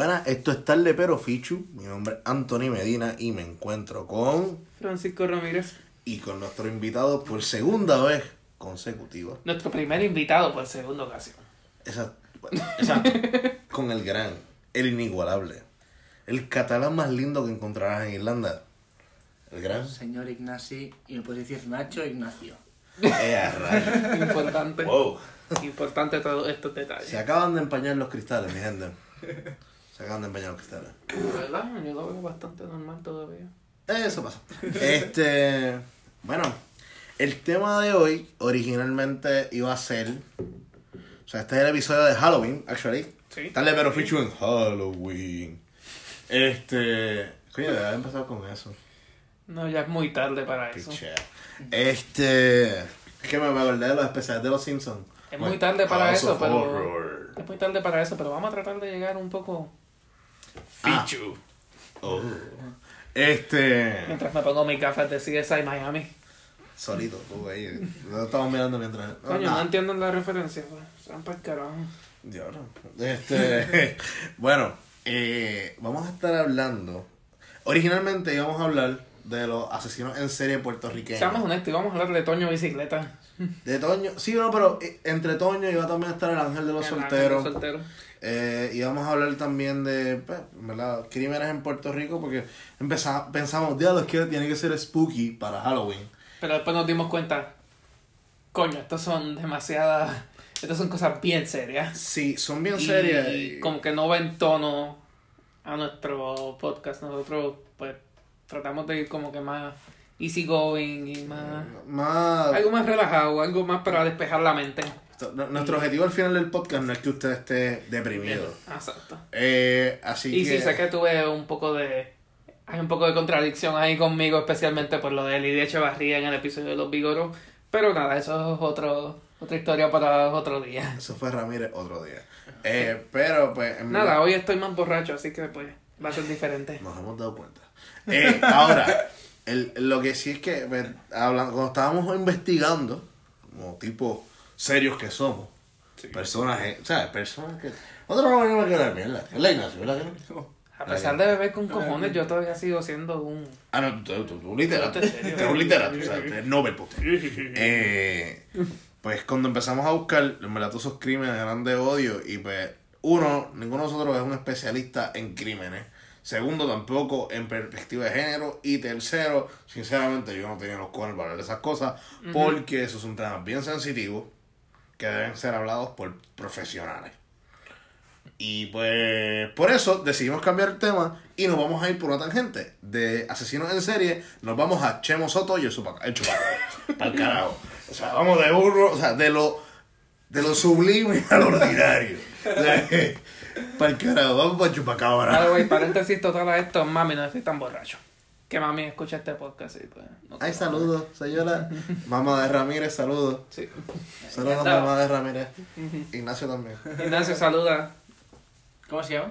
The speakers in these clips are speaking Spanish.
Buenas, esto es Tarde Pero Fichu. Mi nombre es Anthony Medina y me encuentro con. Francisco Ramírez. Y con nuestro invitado por segunda vez consecutiva. Nuestro primer invitado por segunda ocasión. Exacto. Exacto. con el gran, el inigualable, el catalán más lindo que encontrarás en Irlanda. El gran. Señor Ignasi, y me puedes decir Nacho Ignacio. Eh. Importante. wow. Importante todos estos detalles. Se acaban de empañar los cristales, mi gente. Se acaban de empañar los cristales. ¿Verdad? Yo lo veo bastante normal todavía. Eso pasa. Este. Bueno, el tema de hoy originalmente iba a ser. O sea, este es el episodio de Halloween, actually. Sí. Dale, pero fichu en Halloween. Este. Coño, debe haber empezado con eso. No, ya es muy tarde para eso. Pichea. Este. Es que me acordé de los especiales de los Simpsons. Es muy tarde para House eso, pero. Horror. Es muy tarde para eso, pero vamos a tratar de llegar un poco. Fichu. Oh. Este. Mientras me pongo mis gafas de CSI Miami. Solito, tú ahí. Lo estamos mirando mientras. Coño, nada. no entiendo la referencia, pues. Sean para el carajo. Diablo. Este, bueno, eh, vamos a estar hablando. Originalmente íbamos a hablar de los asesinos en serie puertorriqueños. Seamos honestos, y vamos a hablar de Toño Bicicleta. De Toño, sí, no, pero eh, entre Toño iba también a estar el ángel de los El ángel solteros. soltero. Eh, y vamos a hablar también de, pues, ¿verdad? Crímenes en Puerto Rico porque empezamos, pensamos, diablo, es que tiene que ser spooky para Halloween. Pero después nos dimos cuenta, coño, estos son demasiadas, estas son cosas bien serias. Sí, son bien Y serias. y- como que no va en tono a nuestro podcast. Nosotros pues tratamos de ir como que más easy going y más... Más, Algo más relajado, algo más para despejar la mente. nuestro objetivo al final del podcast no es que usted esté deprimido. Exacto. Eh, así Y que... sí, sé que tuve un poco de... Hay un poco de contradicción ahí conmigo, especialmente por lo de Lidia Echevarría en el episodio de Los Vigoros. Pero nada, eso es otro, otra historia para otro día. Eso fue Ramírez otro día. Eh, pero pues en Nada, hoy estoy más borracho, así que pues va a ser diferente. nos hemos dado cuenta. Eh, ahora, el, lo que sí es que pues, hablando, cuando estábamos investigando, como tipo serios que somos, personas, eh, ¿sabes? Personas que... Nosotros no venimos a quedar mierda. Es la Ignacio, ¿verdad no? A pesar de beber con cojones, yo todavía sigo siendo un... Ah, no, tú, tú, tú, literato. Un literato, o sea, eres Nobel, puto. Eh, pues cuando empezamos a buscar, en verdad, todos esos crímenes eran de odio y pues, uno, ninguno de nosotros es un especialista en crímenes. Segundo, tampoco en perspectiva de género. Y tercero, sinceramente, yo no tenía los cojones para hablar de esas cosas porque esos son temas bien sensitivos que deben ser hablados por profesionales. Y pues por eso decidimos cambiar el tema y nos vamos a ir por una tangente. De asesinos en serie, nos vamos a Chemo Soto y el. El Chupacabra. Pa'l carajo. O sea, vamos de burro, o sea, de lo, de lo sublime al ordinario. Para el carajo, vamos para el Chupacabra. Ah, güey, paréntesis total a esto, mami, no estoy tan borracho. Que mami escucha este podcast y pues... no Ay, saludos, señora. Mamá de Ramírez, saludos. Sí. Saludos, Encantado. mamá de Ramírez. Ignacio también. Ignacio, saluda. ¿Cómo se llama?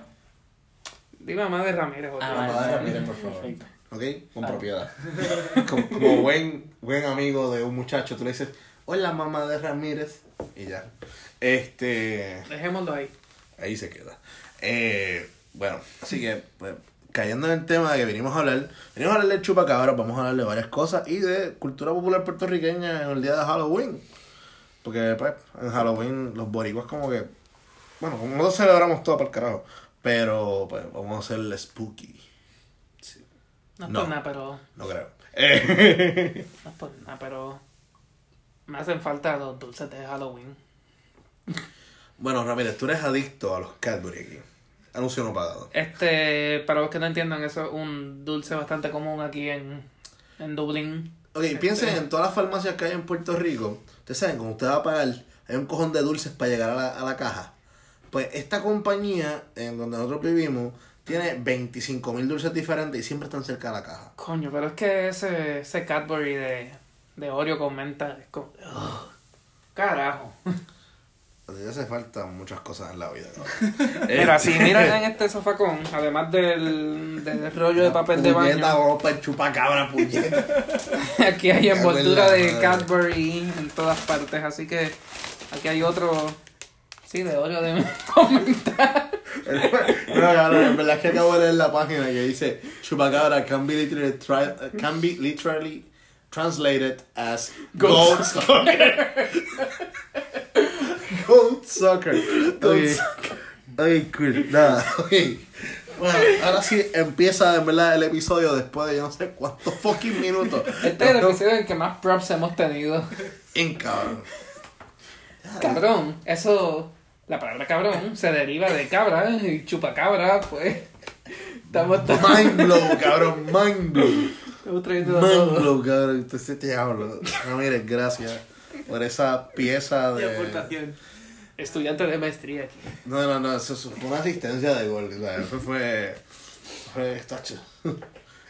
Dime mamá de Ramírez. otra Ah, vez. Mamá de Ramírez, por favor. Perfecto. ¿Ok? Con propiedad. Como, como buen, buen amigo de un muchacho, tú le dices, hola mamá de Ramírez. Y ya. Este. Dejémoslo ahí. Ahí se queda. Eh, bueno, así que, pues, cayendo en el tema de que venimos a hablar, venimos a hablar del chupacabra, vamos a hablar de varias cosas y de cultura popular puertorriqueña en el día de Halloween. Porque, pues, en Halloween los boricuas como que, bueno, como nosotros celebramos todo para el carajo, pero, pues, vamos a hacer el spooky. No es No. por nada, pero... No creo. Eh, No es por nada, pero... Me hacen falta los dulces de Halloween. bueno, Ramírez, tú eres adicto a los Cadbury aquí. Anuncio no pagado. Este, para los que no entiendan, eso es un dulce bastante común aquí en, en Dublín. Ok, piensen en todas las farmacias que hay en Puerto Rico. Ustedes saben, cuando usted va a pagar, hay un cojón de dulces para llegar a la, a la caja. Pues esta compañía, en donde nosotros vivimos, tiene 25 mil dulces diferentes y siempre están cerca de la caja. Coño, pero es que ese, ese Cadbury de, de Oreo con menta es como... ugh, carajo. A ti te hace falta muchas cosas en la vida. cabrón. Mira, si miran en este sofacón, además del, del rollo de papel de Puñeta, baño, el chupacabra, puñeta. aquí hay envoltura de. Cadbury en todas partes, así que aquí hay otro, sí, de Oreo de con menta. No, cabrón, en verdad es que acabo de leer la página que dice Chupacabra can be literally, tri- can be literally translated as Goat goat soccer. goat soccer. Okay. Ok, cool. Nada, ok. Bueno, ahora sí empieza en verdad el episodio después de yo no sé cuántos fucking minutos. Este es el episodio en el que más props hemos tenido. En cabrón. Cabrón, eso. La palabra cabrón se deriva de cabra y chupacabra, pues. Estamos, Mind blow, cabrón, mind blow. estamos trayendo Mind blow, cabrón. Entonces te hablo. No, mire, gracias por esa pieza De de. aportación. Estudiante de maestría aquí. No, no, no, eso fue una asistencia de gol. Eso fue. Fue tacho.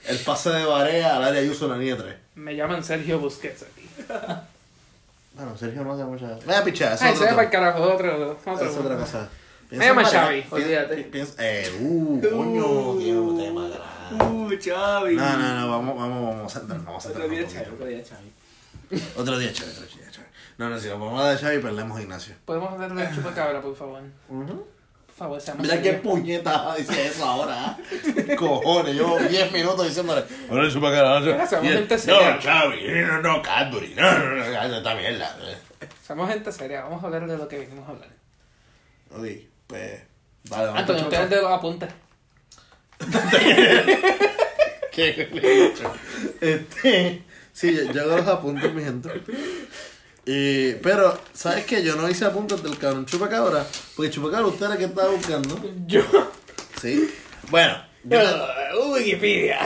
El pase de Barea al área Ayuso en la línea 3. Me llaman Sergio Busquets aquí. Bueno, Sergio no hace mucha. Vaya pichada, eso Ay, es se va para el carajo, otro. otro. Es otra cosa. Me llama Xavi, olvídate. eh, uh, coño, tiene un tema grande. Uh, Chavi. No, no, no, vamos, vamos, vamos a vamos a Otro día poquito. otro día Chavi. Otro día, Xavi, otro día, Xavi. No, no, si nos ponemos a de Xavi, perdemos a Ignacio. Podemos hacerle el chupacabra, por favor. Por favor, seamos Mira qué puñeta dice eso ahora. ¿eh? Cojones, llevo 10 minutos diciéndole. Ahora el chupacabra. Mira, seamos gente seria. No, Xavi, no, no, Cadbury. No, no, no, no, esta mierda. Somos gente seria, vamos a hablar de lo que vinimos a hablar. Ok, pues. Vale, vamos Antonio, usted es de los apuntes. ¿Qué le he? Este. Sí, yo, yo hago los apuntes, mi gente. Y, pero, ¿sabes qué? Yo no hice apuntes del cabrón chupacabra. Porque chupacabra, usted era el que estaba buscando. Yo. Sí. Bueno, yo. Uh, Wikipedia.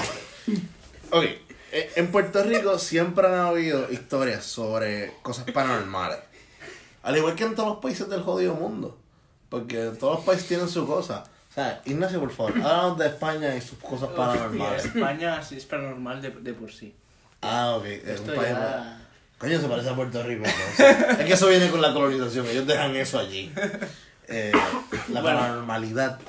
Ok, eh, en Puerto Rico siempre han habido historias sobre cosas paranormales. Al igual que en todos los países del jodido mundo. Porque todos los países tienen su cosa. O sea, Ignacio, por favor, háblanos de España y sus cosas paranormales. España sí es paranormal de, de por sí. Ah, ok, es Esto un país. ya... Coño, se parece a Puerto Rico. entonces. es que eso viene con la colonización, ellos dejan eso allí. Eh, la Bueno. paranormalidad.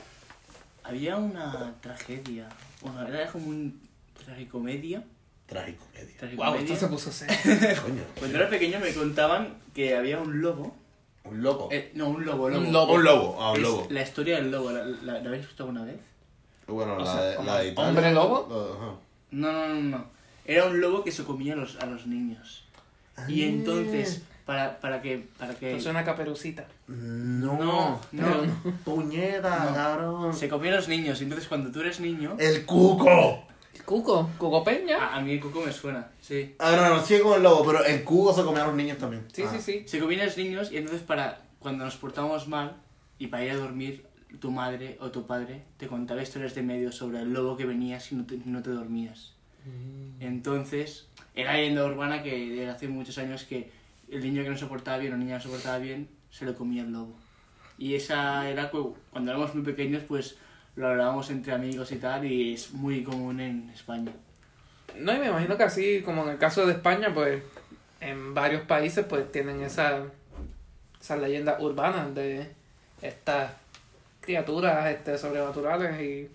Había una tragedia. Bueno, era como un tragicomedia. Trágico, media. Wow, tragicomedia. esto se puso serio. Coño, Cuando era pequeño me contaban que había un lobo. un loco. Eh, no, un lobo, lobo. Un lobo. Un lobo, ah, un lobo. La historia del lobo, ¿la, la, la habéis escuchado alguna vez? Bueno, o la, sea, de, la de Italia. hombre lobo. Ajá. No, no, no, no. Era un lobo que se comía a los, a los niños. Y Ah. entonces, para, para que... Para que Esto es una caperucita. No, No, no. Puñeta, No. cabrón. Se comía a los niños. Y entonces cuando tú eres niño... El cuco. Cuco, Cuco Peña. A, a mí el coco me suena, sí. Ah, no, no, sigue con el lobo, pero el cuco se comía a los niños también. Sí, Ah. sí, sí. Se comían a los niños y entonces para cuando nos portábamos mal y para ir a dormir, tu madre o tu padre te contaba historias de medio sobre el lobo que venía si no te, no te dormías. Entonces, era leyenda urbana que desde hace muchos años que el niño que no se portaba bien o niña que no se portaba bien, se lo comía el lobo. Y esa era cu- cuando éramos muy pequeños, pues lo hablábamos entre amigos y tal, y es muy común en España. No, y me imagino que así, como en el caso de España, pues en varios países pues tienen esa, esas leyendas urbanas de estas criaturas este, sobrenaturales y...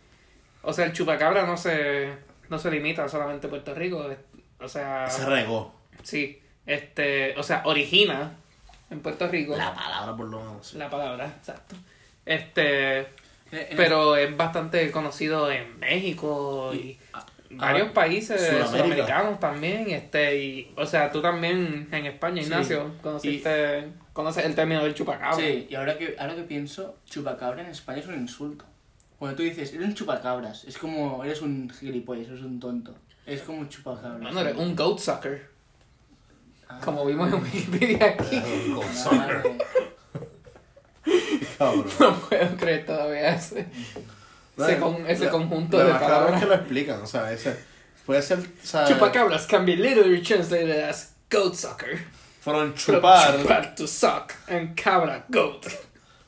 O sea, el chupacabra no se, no se limita solamente a Puerto Rico, o sea... Se regó. Sí, este, o sea, origina en Puerto Rico La palabra por lo menos. la palabra, exacto. Este, Eh, eh, pero es bastante conocido en México y ah, varios países Sudamérica. sudamericanos también, este, y, o sea, tú también en España, Sí. Ignacio, conociste, conoces el término del chupacabra. Sí, y ahora que, ahora que pienso, chupacabra en España es un insulto. Cuando tú dices, eres un chupacabras, es como, eres un gilipollas, eres un tonto. Es como un chupacabras. Eres un goat sucker, Ah, como vimos en Wikipedia aquí. vale. Cabrón. No puedo creer todavía ese, ese, con- ese Lo- conjunto lo de es palabras. que lo explican, o sea, ese, puede ser, o sea, Chupacabras can be literally translated as goat sucker. fueron From chupar. chupar to suck, and cabra, goat.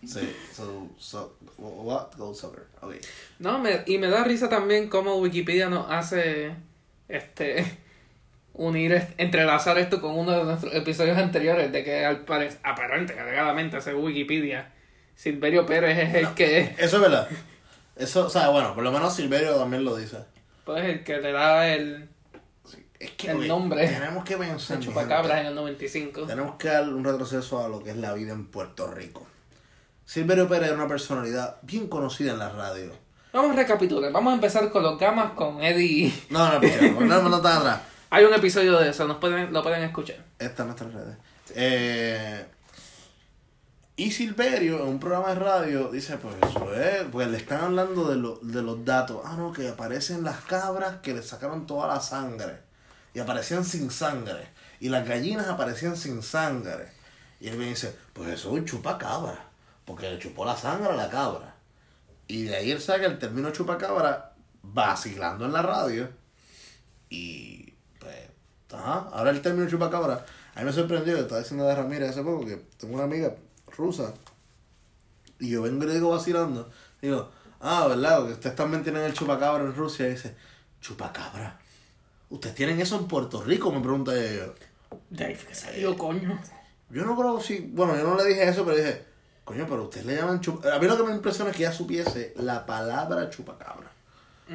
Sí, so, so, what? Gold sucker. Ok. No, me, y me da risa también cómo Wikipedia nos hace este unir, entrelazar esto con uno de nuestros episodios anteriores, de que al parecer, aparente, alegadamente, según Wikipedia, Silverio Pérez es el que Eso es verdad. Eso, o sea, bueno, por lo menos Silverio también lo dice. pues el que le da el, Es que El nombre. Tenemos que pensar. mi chupacabras en el 95. Tenemos que dar un retroceso a lo que es la vida en Puerto Rico. Silverio Pérez era una personalidad bien conocida en la radio. Vamos a recapitular. Vamos a empezar con los gamas con Eddie. No, no, no, no está atrás. Hay un episodio de eso, nos pueden, lo pueden escuchar. Está en nuestras redes. Eh, y Silverio, en un programa de radio, dice, pues eso es, pues le están hablando de, lo- de los datos. Ah, no, que aparecen las cabras que le sacaron toda la sangre. Y aparecían sin sangre. Y las gallinas aparecían sin sangre. Y él me dice, pues eso es un chupacabra. Porque le chupó la sangre a la cabra. Y de ahí él saca el término chupacabra vacilando en la radio. Y pues, ajá, ahora el término chupacabra. A mí me sorprendió, estaba diciendo de Ramírez hace poco que tengo una amiga rusa. Y yo vengo y le digo vacilando. Digo, ah, ¿verdad? Que ustedes también tienen el chupacabra en Rusia. Y dice, chupacabra. ¿Ustedes tienen eso en Puerto Rico? Me pregunta ella. De ahí fue que salió, coño. Yo no creo si. Bueno, yo no le dije eso, pero dije, coño, pero ustedes le llaman chupacabra. A mí lo que me impresiona es que ella supiese la palabra chupacabra.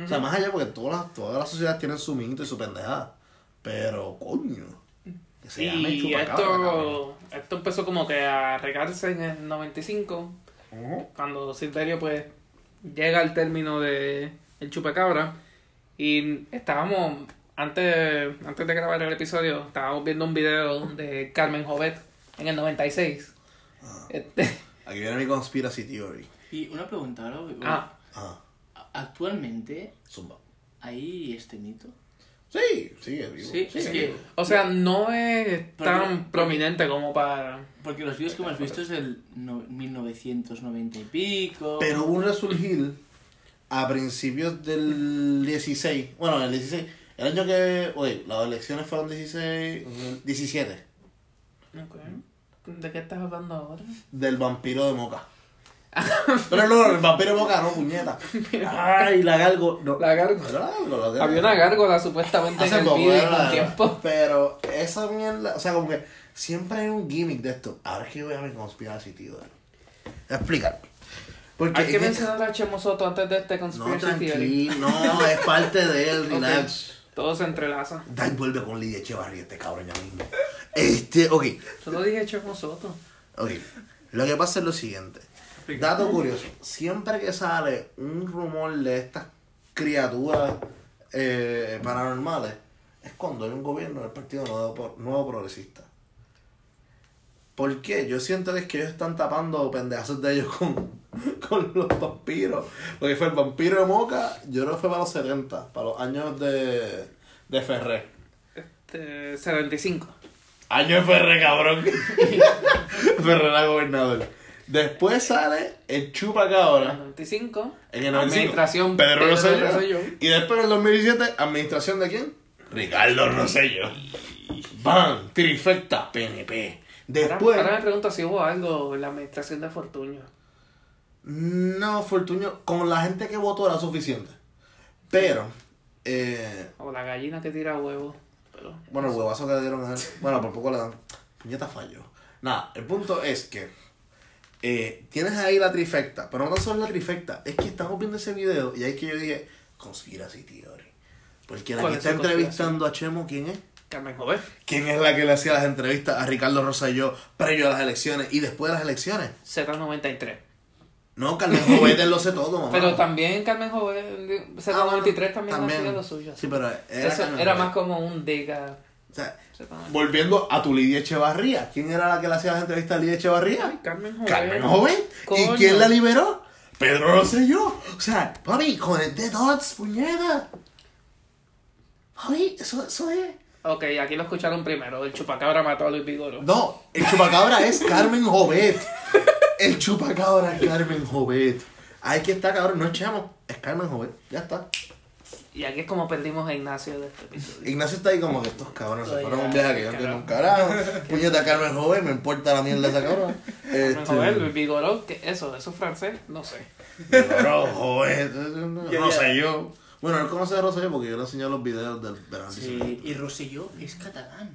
O sea, más allá porque todas las, todas las sociedades tienen su mito y su pendejada. Pero, coño. Que se llame Y chupacabra. cabrón. esto, esto empezó como que a regarse en el 95, Ujú. cuando Silverio pues llega al término de el chupacabra. Y estábamos, antes, antes de grabar el episodio, estábamos viendo un video de Carmen Jovet en el 96. Este, Aquí viene mi conspiracy theory. Y una pregunta ahora. ah, Ah, Actualmente, zumba. ¿hay este mito? Sí, sigue vivo. Sí, es que. o sea, no es tan Porque- prominente como para... Porque los vídeos que hemos visto es del no- 1990 y pico. Pero hubo un resurgir a principios del 16. Bueno, el 16. El año que. Oye, las elecciones fueron 16. 17. Ok. ¿De qué estás hablando ahora? Del vampiro de Moca. Pero no, el vampiro de Moca no, puñeta. Ay, la galgo. No. La gárgola. Era la gárgola, era- Había una gárgola supuestamente Hace en el poco, video era con la- tiempo. Pero esa mierda, o sea, como que siempre hay un gimmick de esto. Ahora es que voy a ver conspiracy, tío. Explicar. Porque Hay que es que- mencionar a Chemo Soto antes de este No, conspiracy theory. tranquilo, no, es parte de él, relax. Todo se entrelaza. Da y vuelve con Lidia Echevarría, este cabrón ya mismo. Este, ok, Solo dije Chemo Soto. ok. Lo que pasa es lo siguiente. Dato curioso. Siempre que sale un rumor de estas criaturas eh, paranormales, es cuando hay un gobierno del Partido Nuevo, Nuevo Progresista. ¿Por qué? Yo siento que es que ellos están tapando pendejazos de ellos con, con los vampiros. Porque fue el vampiro de Moca, yo creo que fue para los 70, para los años de, de Ferré. Este, 75. Año de Ferré, cabrón. Ferré era gobernador. Después sale el chupacabra. 95. En el 95. Administración Pedro, Pedro Rosselló. Rosselló. Y después en el 2017, ¿administración de quién? Ricardo Rosello. ¡Bam! Trifecta PNP. Después. Ahora, ahora me pregunto si hubo algo en la administración de Fortunio. No, Fortunio, con la gente que votó era suficiente. Pero, eh, O la gallina que tira huevos. Pero. bueno, el huevazo que le dieron a él. Bueno, por poco le dan. Puñeta falló. Nada, el punto es que eh, tienes ahí la trifecta, pero no solo la trifecta, es que estamos viendo ese video y ahí es que yo dije, conspiracy theory. Porque la ¿Cuál que es está entrevistando a Chemo, ¿quién es? Carmen Jovet. ¿Quién es la que le hacía las entrevistas a Ricardo Rosselló previo a las elecciones y después de las elecciones? Z93. No, Carmen Jovet él lo sé todo, mamá. Pero también Carmen Jovet, Z93 Ah, bueno, también, hacía lo suyo. Sí, pero era, Eso era más como un diga. O sea, Z93. volviendo a tu Lidia Echevarría. ¿Quién era la que le hacía las entrevistas a Lidia Echevarría? Ay, Carmen Jovet. Carmen Jovet. ¿Y quién la liberó? Pedro Rosselló. O sea, papi, con el de dots, puñeta. Papi, eso, eso es. Ok, aquí lo escucharon primero. El chupacabra mató a Luis Vigoro. No, el chupacabra es Carmen Jovet. El chupacabra es Carmen Jovet. Ahí que está, cabrón, no es es Carmen Jovet. Ya está. Y aquí es como perdimos a Ignacio de este episodio. Ignacio está ahí como que estos cabrones se fueron un viaje que yo no entiendo un carajo. Puñeta Carmen Jovet, me importa la mierda de esa cabrón. Carmen Este, Jovet, Luis Vigoro, ¿qué eso? ¿Eso es francés? No sé. Pero, Jovet, Ya, Rosselló. Bueno, él conoce a Rosselló porque yo le enseñé los videos del verano. Sí, y Rosselló es catalán.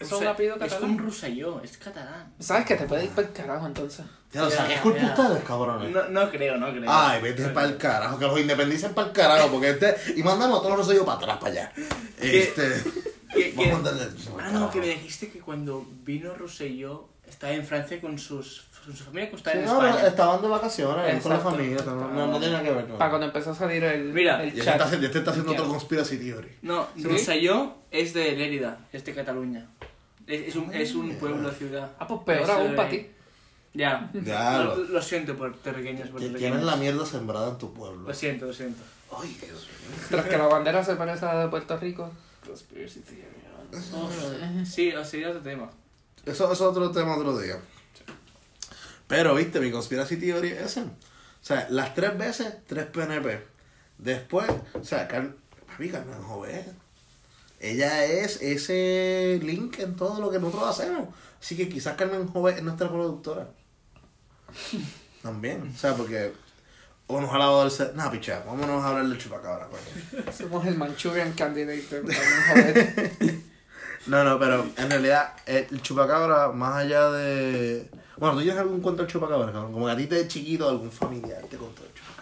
¿Es un apellido Es catalán? un Rosselló, es catalán. ¿Sabes que te puede ir para el carajo entonces? Ya lo Ya, sabes, es culpa ustedes, cabrones. No, no creo, no creo. Ay, vete para el carajo, que los independicen para el carajo, porque este. Y mandamos a todos los Rosselló para atrás, para allá. Este. Que- Vamos a mandarle. Ah, no, que me dijiste que cuando vino Rosselló Está en Francia con sus, con su familia que está Sí, en no, España. estaban de vacaciones con la Exacto. familia, no, no, no tiene nada que ver con Para cuando empezó a salir el, Mira, el Ya chat. te está, ya te está haciendo otro conspiracy theory. No, ¿Sí? Es de Lérida, es de Cataluña. Es, es un, es un pueblo, ciudad. Ah, pues peor aún para ti. Ya. Ya, lo, lo- siento por puertorriqueños, Que puertorriqueños. Tienes la mierda sembrada en tu pueblo. Lo siento, lo siento. Ay, Dios mío. Tras que la bandera se parece a la de Puerto Rico. Conspiracy theory. Sí, o sería otro tema. Eso, es otro tema otro día. Pero, viste, mi conspiracy theory es ese. O sea, las tres veces, tres PNP. Después, o sea, Car papi, Carmen Jovet. Ella es ese link en todo lo que nosotros hacemos. Así que quizás Carmen Jovet es nuestra productora. También. O sea, porque. O nos ha lavado el set. Nah, picha, vámonos a hablar del chupacabra, coño. Somos el Manchurian Candidate. No, no, pero en realidad el chupacabra, más allá de... Bueno, ¿tú tienes algún cuento del chupacabra, cabrón? Como que a ti de chiquito algún familiar te contó el chupacabra.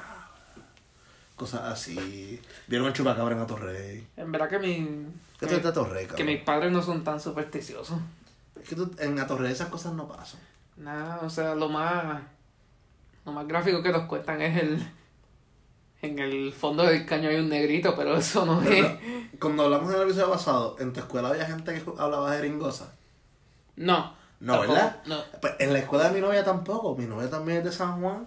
Cosas así. Vieron el chupacabra en Atorrey. En verdad que mi. ¿Qué que- te de Atorrey, Que mis padres no son tan supersticiosos. Es que tú, en Atorrey esas cosas no pasan. Nada, o sea, lo más. Lo más gráfico que nos cuentan es el. En el fondo del caño hay un negrito, pero eso no es. Cuando hablamos en el episodio pasado, ¿en tu escuela había gente que hablaba jeringosa? No. No, tampoco, ¿verdad? No. Pues en la escuela de mi novia tampoco. Mi novia también es de San Juan.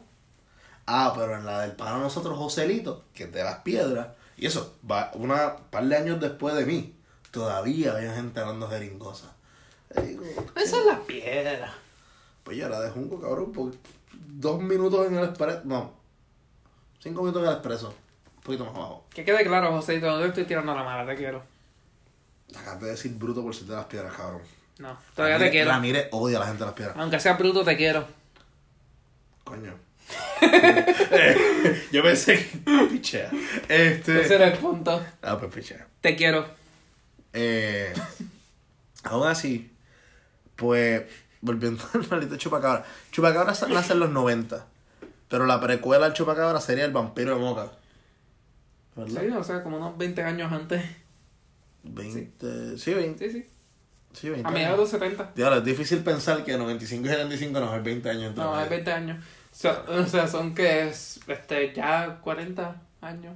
Ah, pero en la del pana de nosotros, Joselito, que es de las piedras. Y eso, va una par de años después de mí. Todavía había gente hablando jeringosa. Y digo, Esa es la piedra. pues yo era de Junco, cabrón, por dos minutos en el expreso. No, cinco minutos en el expreso. Un poquito más abajo. Que quede claro, José, no te estoy tirando la mala, te quiero. Acabas de decir bruto por ser de las piedras, cabrón. No, todavía te quiero. Ramírez odia a la gente de las piedras. Aunque sea bruto, te quiero. Coño. Eh, yo pensé que. Pichea. Este. Ese era el punto. Ah, pues pichea. Te quiero. Eh, aún así, pues, volviendo al maldito Chupacabra. Chupacabra nace en los 90. Pero la precuela al Chupacabra sería el vampiro de Moca. ¿Verdad? Sí, o sea, como unos 20 años antes. 20. Sí, 20. Sí, sí. Sí, 20. A mediados de los 70. Diablo, es difícil pensar que 95 y 75 no es 20 años entre No, es 20 años. O sea, o sea, son que es, este, ya 40 años.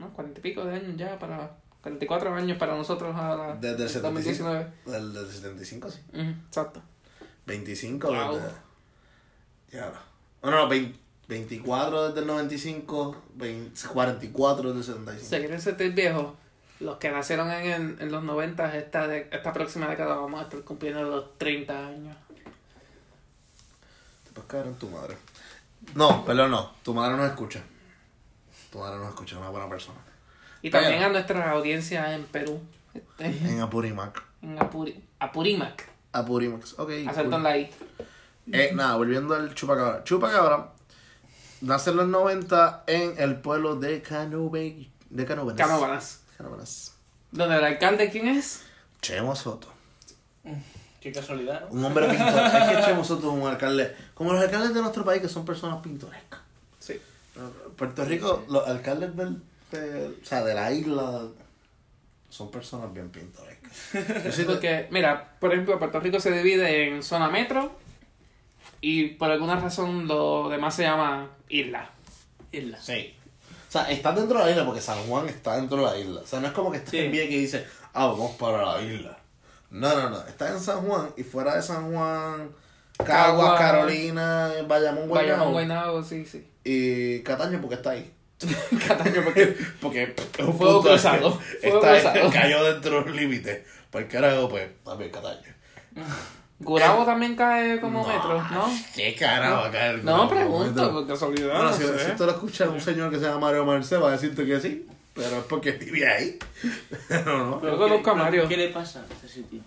¿No? 40 y pico de años ya para. 44 años para nosotros ahora. Desde el 75. 2019. Del, del 75, sí. Ujú, exacto. 25 Wow. desde. Ya. No, no, no, 20 24 desde el 95, 20 44 desde el 75. Si quieren sentir viejos, los que nacieron en, en, en los 90, esta, de, esta próxima década vamos a estar cumpliendo los 30 años. Caer en tu madre. No, perdón, no. Tu madre nos escucha. Tu madre nos escucha, es una buena persona. Y también a nuestra audiencia en Perú, este, En Apurimac. en Apuri, Apurímac. Apurimax, ok. Acertan cool. la I. Eh, nada, volviendo al Chupacabra. Chupacabra nace en los 90 en el pueblo de Canube, de. Canóvanas. Canóvenas. Donde el alcalde, ¿quién es? Chemo Soto. Qué casualidad, ¿no? Un hombre pintor. es que es un alcalde. Como los alcaldes de nuestro país que son personas pintorescas. Sí. Puerto Rico, los alcaldes del, de, o sea, de la isla son personas bien pintorescas. Yo siento- Porque, mira, por ejemplo, Puerto Rico se divide en zona metro y por alguna razón lo demás se llama isla. Isla. Sí. O sea, está dentro de la isla porque San Juan está dentro de la isla. O sea, no es como que esté Sí. en Vieques y dice, ah, vamos para la isla. No, no, no. Está en San Juan y fuera de San Juan, Caguas, Cagua. Carolina, Bayamón, Bayamón, Guaynabo. Guaynabo, sí, sí. Y Cataño porque está ahí. Cataño, porque Porque es un Fuego punto cruzado, que fuego está cruzado. cayó dentro del límite. Pues carajo, pues, también Cataño. Gurabo también cae como No, metro, ¿no? ¿Qué carajo va a caer? No, pregunto, por casualidad. Bueno, no si, sé. si esto lo escucha un señor que se llama Mario Marcel, va a decirte que sí. Pero es porque vive ahí. no, no. Conozco a ¿Qué- Mario. ¿Qué le pasa a ese sitio?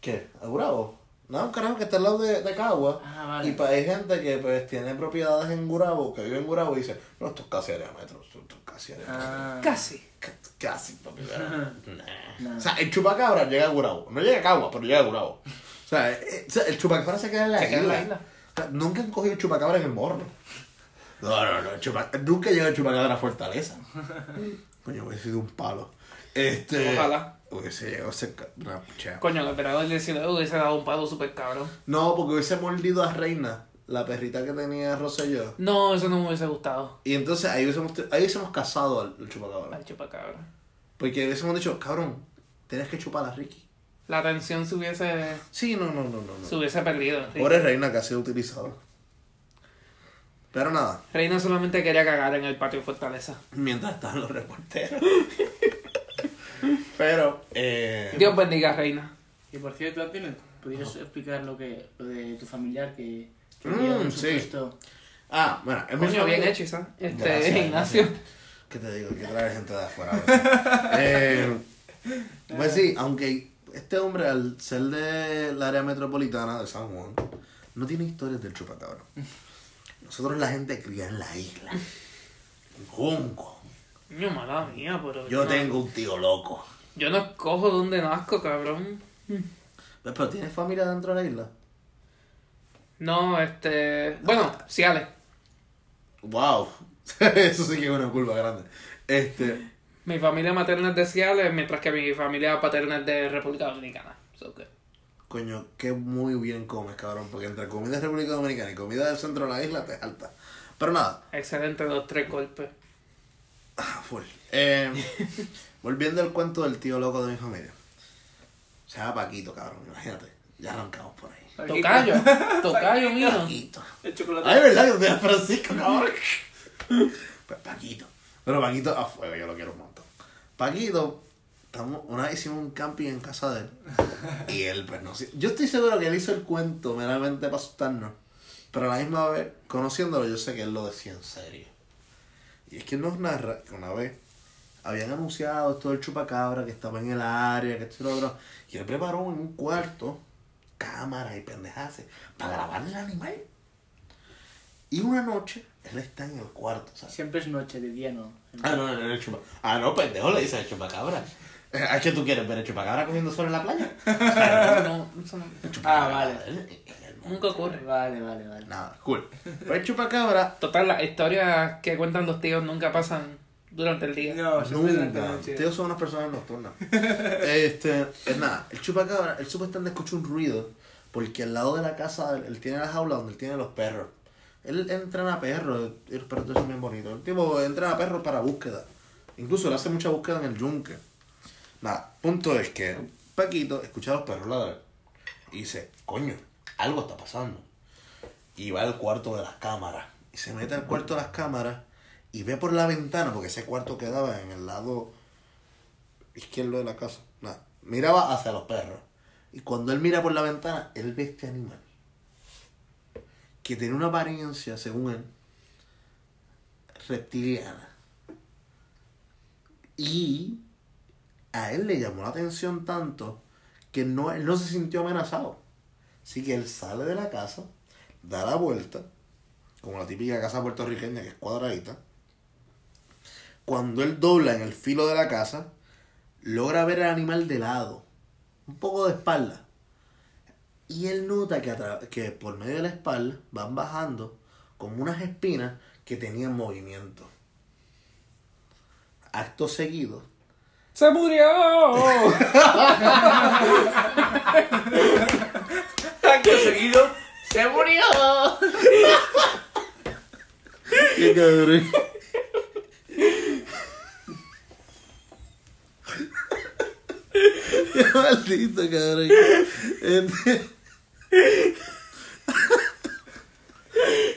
¿Qué? ¿A Gurabo? No, un carajo que está al lado de, de Cagua. Ah, vale. Y pues hay gente que pues tiene propiedades en Gurabo, que vive en Gurabo y dice, no, esto es casi área metro, esto esto es casi área metro. Ah. Casi. C- Casi, papi. pero- Nah. Nah. O sea, el chupacabra llega a Gurabo. No llega a Cagua, pero llega a Gurabo. O sea, eh, o sea, el chupacabra se queda en la Se isla. queda en la isla. O sea, nunca han cogido el chupacabra en el morro. No, no, no. el chupa- Nunca llega chupacabra a Fortaleza. Coño, hubiese sido un palo. Este. Ojalá. hubiese llegado a ser ca- una puchea. Coño, el emperador 19 hubiese dado un palo súper cabrón. No, porque hubiese mordido a Reina, la perrita que tenía Rosselló. No, eso no me hubiese gustado. Y entonces ahí hubiésemos, ahí hubiésemos casado al, al chupacabra. Al chupacabra. Porque hubiésemos dicho, cabrón, tienes que chupar a Ricky. La tensión se hubiese, Sí, no, no, no, no. no. se hubiese perdido. Pobre Reina que ha sido utilizada. Pero nada, Reina solamente quería cagar en el patio de Fortaleza. mientras están los reporteros. Pero, eh... Dios bendiga Reina. Y por cierto, Antonio, ¿podrías explicar lo que lo de tu familiar que, que Mm, sí. supuesto... Ah, bueno, es Coño, bien hecho, Isa. Este, Gracias, Ignacio. gracias. ¿Qué te digo? Hay que traer gente de afuera. eh, pues sí, aunque este hombre, al ser del área metropolitana de San Juan, no tiene historias del chupacabra. Nosotros la gente cría en la isla. En Junco. Coño, mala mía, pero. Yo tengo un tío loco. Yo no escojo dónde nazco, cabrón. Pero ¿tienes familia dentro de la isla? No, este. Bueno, Ciales. Wow. Eso sí que es una curva grande. Este. Mi familia materna es de Ciales, mientras que mi familia paterna es de República Dominicana. So que- Coño, que muy bien comes, cabrón. Porque entre comida de República Dominicana y comida del centro de la isla te salta. Pero nada, Excelente, dos, tres golpes. ah, full. Eh, volviendo al cuento del tío loco de mi familia. Se llama Paquito, cabrón. Imagínate. Ya arrancamos por ahí. Tocayo, tocayo mío. Paquito. El chocolate. Ay, ¿verdad? Que usted es Francisco, cabrón. Pues Paquito. Pero Paquito a fuego, yo lo quiero un montón. Paquito, estamos, una vez hicimos un camping en casa de él. Y él, pues no sé. Yo estoy seguro que él hizo el cuento meramente para asustarnos. Pero a la misma vez, conociéndolo, yo sé que él lo decía en serio. Y es que él nos narra que una vez habían anunciado esto del chupacabra que estaba en el área, que esto y lo otro. Y él preparó en un cuarto cámaras y pendejadas para grabar el animal. Y una noche, él está en el cuarto, ¿sabes? Siempre es noche, de día no. Ah, no, no, no, el chupa. Ah, no, pendejo, le dice el chupacabra. ¿A qué tú quieres ver el chupacabra cogiendo sol en la playa? No, eso no. Ah, vale. Nunca ocurre. Vale, vale, vale. Nada, cool. Pero el chupacabra, Total, las historias que cuentan los tíos nunca pasan durante el día. No, nunca. noche. Ustedes son unas personas nocturnas. este, es nada, el chupacabra, él supuestamente escucha un ruido porque al lado de la casa, él, tiene la jaula donde él tiene los perros. Él entrena perros y los perros son bien bonitos. El tipo entrena perros para búsqueda. Incluso él hace mucha búsqueda en el yunque. Nada, punto es que Paquito escucha a los perros ladrar y dice, coño, algo está pasando. Y va al cuarto de las cámaras. Y se mete al cuarto de las cámaras y ve por la ventana, porque ese cuarto quedaba en el lado izquierdo de la casa. Nada, miraba hacia los perros. Y cuando él mira por la ventana, él ve este animal. Que tiene una apariencia, según él, reptiliana. Y a él le llamó la atención tanto que no, él no se sintió amenazado. Así que él sale de la casa, da la vuelta, como la típica casa puertorriqueña que es cuadradita. Cuando él dobla en el filo de la casa, logra ver al animal de lado, un poco de espalda. Y él nota que, que por medio de la espalda van bajando como unas espinas que tenían movimiento. Acto seguido, ¡Se murió! Acto seguido, ¡se murió! ¡Qué cabrón! ¡Qué maldito cabrón! Este-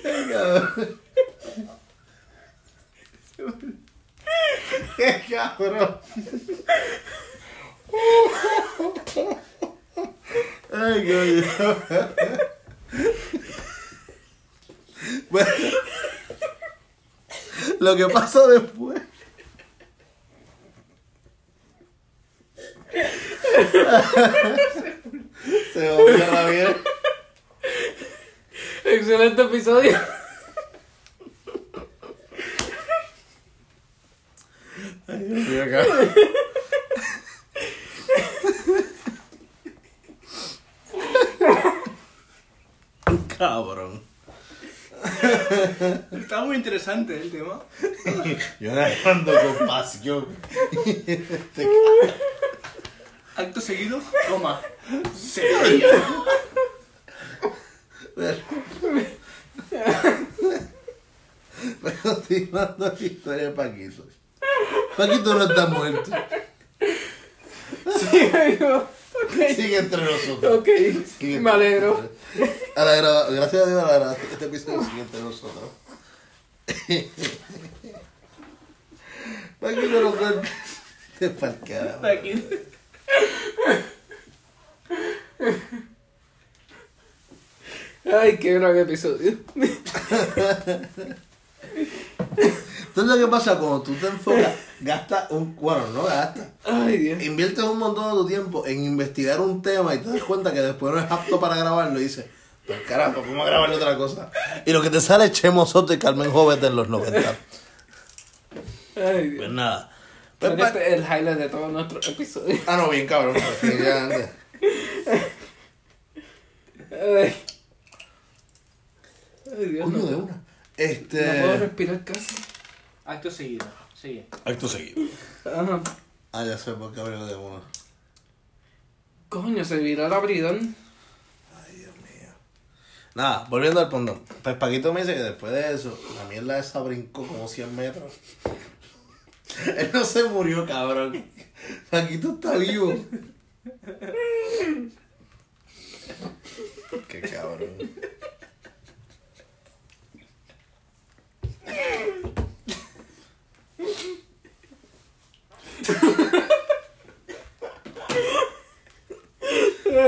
¡Qué cabrón! ¡Qué cabrón! ¡Ay, coño! Bueno, lo que pasó después. Se volvió a vida. Excelente episodio. Ay, Dios mío, cabrón. Cabrón. Está muy interesante el tema. Yo narrando con pasión. Este. Acto seguido, coma. Sevilla. Pero estoy mandando la historia de Paquito. Paquito no está muerto. Sí, amigo. Sigue entre nosotros. Ok. Sigue Me alegro. A la grava- Gracias a Dios, a la grava- este episodio sigue entre nosotros. Paquito no cuenta. Te pa'l carajo. Aquí. Ay, qué gran episodio. Entonces, ¿qué pasa? Cuando tú te enfocas, gastas un. Bueno, no gastas. Ay, Dios. Inviertes un montón de tu tiempo en investigar un tema y te das cuenta que después no es apto para grabarlo y dices, pues carajo, a grabarle otra cosa. Y lo que te sale es Chemo Soto y Carmen Jovet en los 90. Ay, Pues Dios. nada. Creo Pues, este es el highlight de todos nuestros episodios. Ah, no, bien cabrón, definitivamente. Ay. Ay, Dios. Coño, No, de una. No puedo Este. respirar casi. Acto seguido. Sigue. Acto seguido. Ajá. Ah, ya sé por qué abrió de una. Coño, se viró el abridor. Nada, volviendo al pondón. Pues Paquito me dice que después de eso, la mierda esa brincó como 100 metros. Él no se murió, cabrón. Paquito está vivo. Qué cabrón.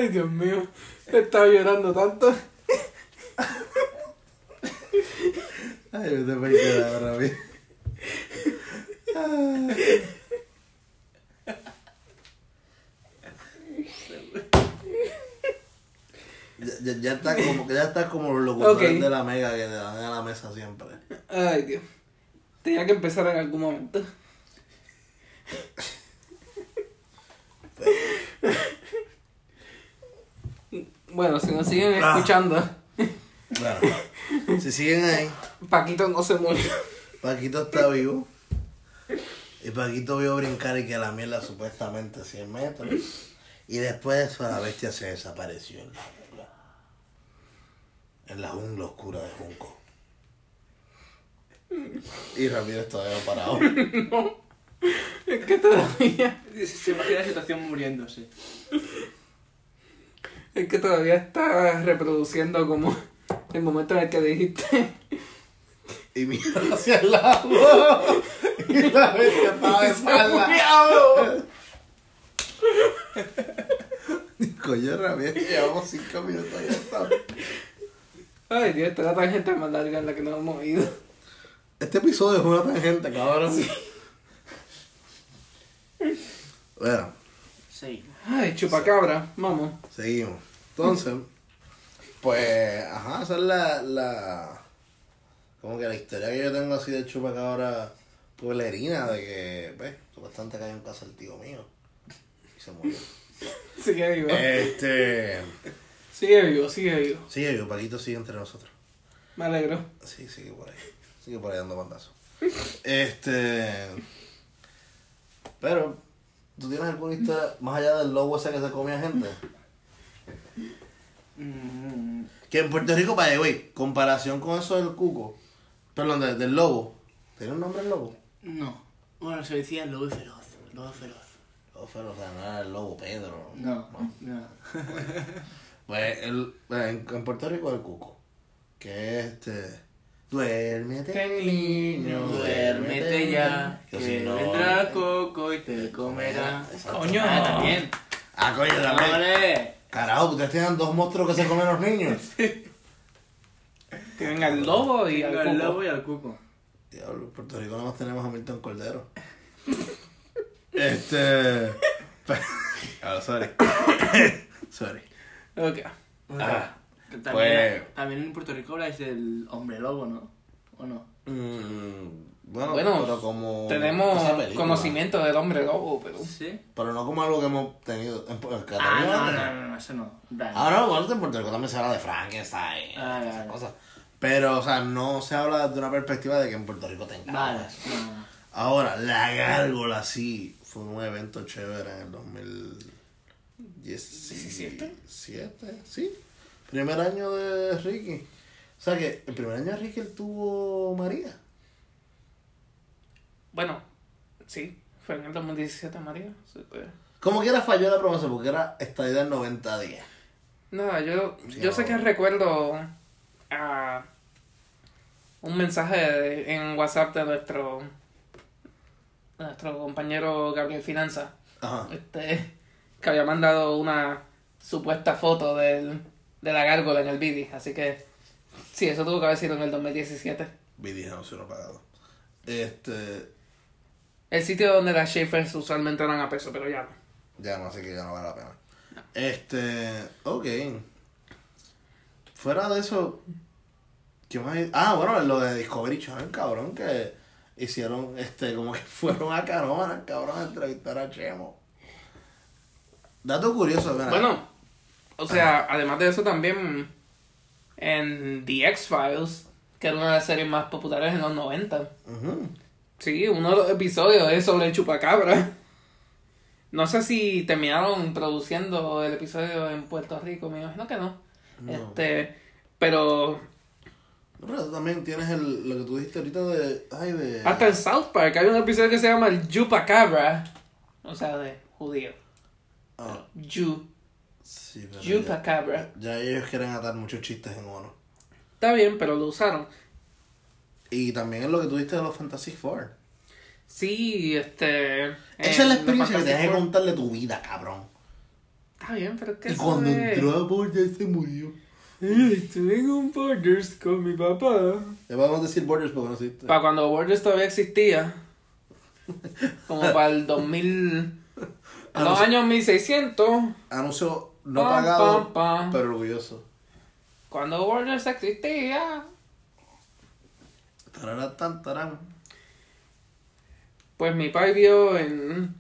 Ay, Dios mío. Estaba llorando tanto. Ay, vete para quedar ahora bien. Ya, ya, ya está como ya está como los locutores de la mega que te dan a la mesa siempre. Ay, Dios. Tenía que empezar en algún momento. Bueno, si nos siguen Ah. escuchando, Bueno, si siguen ahí, Paquito no se murió. Paquito está vivo. Y Paquito vio brincar y que la mierda supuestamente 100 metros. Y después de eso la bestia se desapareció en la jungla. En la jungla oscura de Junco. Y Ramírez todavía no parado. Es que todavía, Se imagina la situación muriéndose. Es que todavía está reproduciendo como el momento en el que dijiste. Y mira hacia el lado. Y la bestia estaba de espalda. Coño, Ramírez, llevamos 5 minutos ya está. Ay, Dios, esta es la tangente más larga en la que nos hemos ido. Este episodio es una tangente, cabrón. Bueno, Sí. Ay, chupacabra, vamos. seguimos. Entonces, pues, ajá, esa es la, la. Como que la historia que yo tengo así de chupacabra pueblerina, de que, pues, supuestamente cayó en casa el tío mío. Y se murió. Sigue vivo. Este. Sigue vivo, sigue vivo. Sigue, yo, Paquito sigue entre nosotros. Me alegro. Sí, sigue por ahí. Sigue por ahí dando bandazos. Este. Pero, ¿tú tienes alguna historia más allá del lobo ese que se comía gente? Mm, Que en Puerto Rico, para güey, comparación con eso del cuco, perdón, de- del lobo. ¿Tiene un nombre el lobo? no. Bueno, se decía lobo feroz. Lobo feroz. Lobo feroz, no era el lobo Pedro. No, no. Pues el, en, en Puerto Rico el cuco. Que es este. Duérmete, Ten niño, Duérmete ya, Que si no- vendrá Coco y te comerá. Coño. Ah, también. Ah, coño, también. ¡Hombre! Carajo, ustedes tienen dos monstruos que se comen los niños. Tienen al lobo y al Al cuco. lobo y al cuco. Diablo, en Puerto Rico nada más tenemos a Milton Cordero. este. Ahora, sorry. sorry. Ok. Ah, También, Pues- también en Puerto Rico habláis del hombre lobo, ¿no? ¿O no? mm, bueno, Bueno, pero como. Tenemos conocimiento del hombre lobo, pero. ¿Sí? Pero no como algo que hemos tenido en, en Ah, Cataluña. no, no, no, no, eso no. Dale. Ah, no, bueno, en Puerto Rico también se habla de Frankenstein. Ah, esas cosas. Pero, o sea, no se habla de una perspectiva de que en Puerto Rico tenga. Vale, no. Ahora, la gárgola sí fue un evento chévere en el 2000. 17. Siete, sí. Primer año de Ricky. O sea que el primer año de Ricky él tuvo María. Bueno, sí, fue en el 2017, María. sí, pues. Como quiera falló la promesa porque era estadía del 90 días. Nada, yo, Sí, yo sé que recuerdo a un mensaje de- en WhatsApp de nuestro nuestro compañero Gabriel Finanza, Ajá. este, que había mandado una supuesta foto del, de la gárgola en el vídeo, así que sí, eso tuvo que haber sido en el 2017. Vi dije no se lo pagado. Este. El sitio donde las Schaefers usualmente eran a peso, pero ya no. Ya no sé que ya no vale la pena. Este. Ok. Fuera de eso. ¿Qué más hay? Ah, bueno, lo de Discovery Channel, cabrón, que hicieron, este, como que fueron a Canona, cabrón, a entrevistar a Chemo. Dato curioso, mira. Bueno, o sea, además de eso también en The X-Files, que era una de las series más populares en los 90. Ujú. Sí, uno de los episodios es sobre el chupacabra. No sé si terminaron produciendo el episodio en Puerto Rico, me imagino que no. No. Este, pero No, pero tú también tienes el, lo que tú dijiste ahorita de. Ay, de. hasta en South Park hay un episodio que se llama el Chupacabra, o sea, de judío. Ah, Ju, sí, pero ya, ellos quieren atar muchos chistes en uno. Está bien, pero lo usaron. Y también es lo que tú dijiste de los Fantasy Four. Sí, este. Esa es la en experiencia que tienes que Four- contarle tu vida, cabrón. Está bien, pero es que Y cuando de- entró a Borders se murió. Ay, Estuve en un Borders con mi papá. Le podemos decir Borders porque no existe. Para cuando Borders todavía existía. Como para el 2000. Ah, los años 1600. Anuncio no Pam, pagado, pam, pam. pero orgulloso. Cuando Borders existía. Tarara, tan, tarán. Pues mi pai vio en,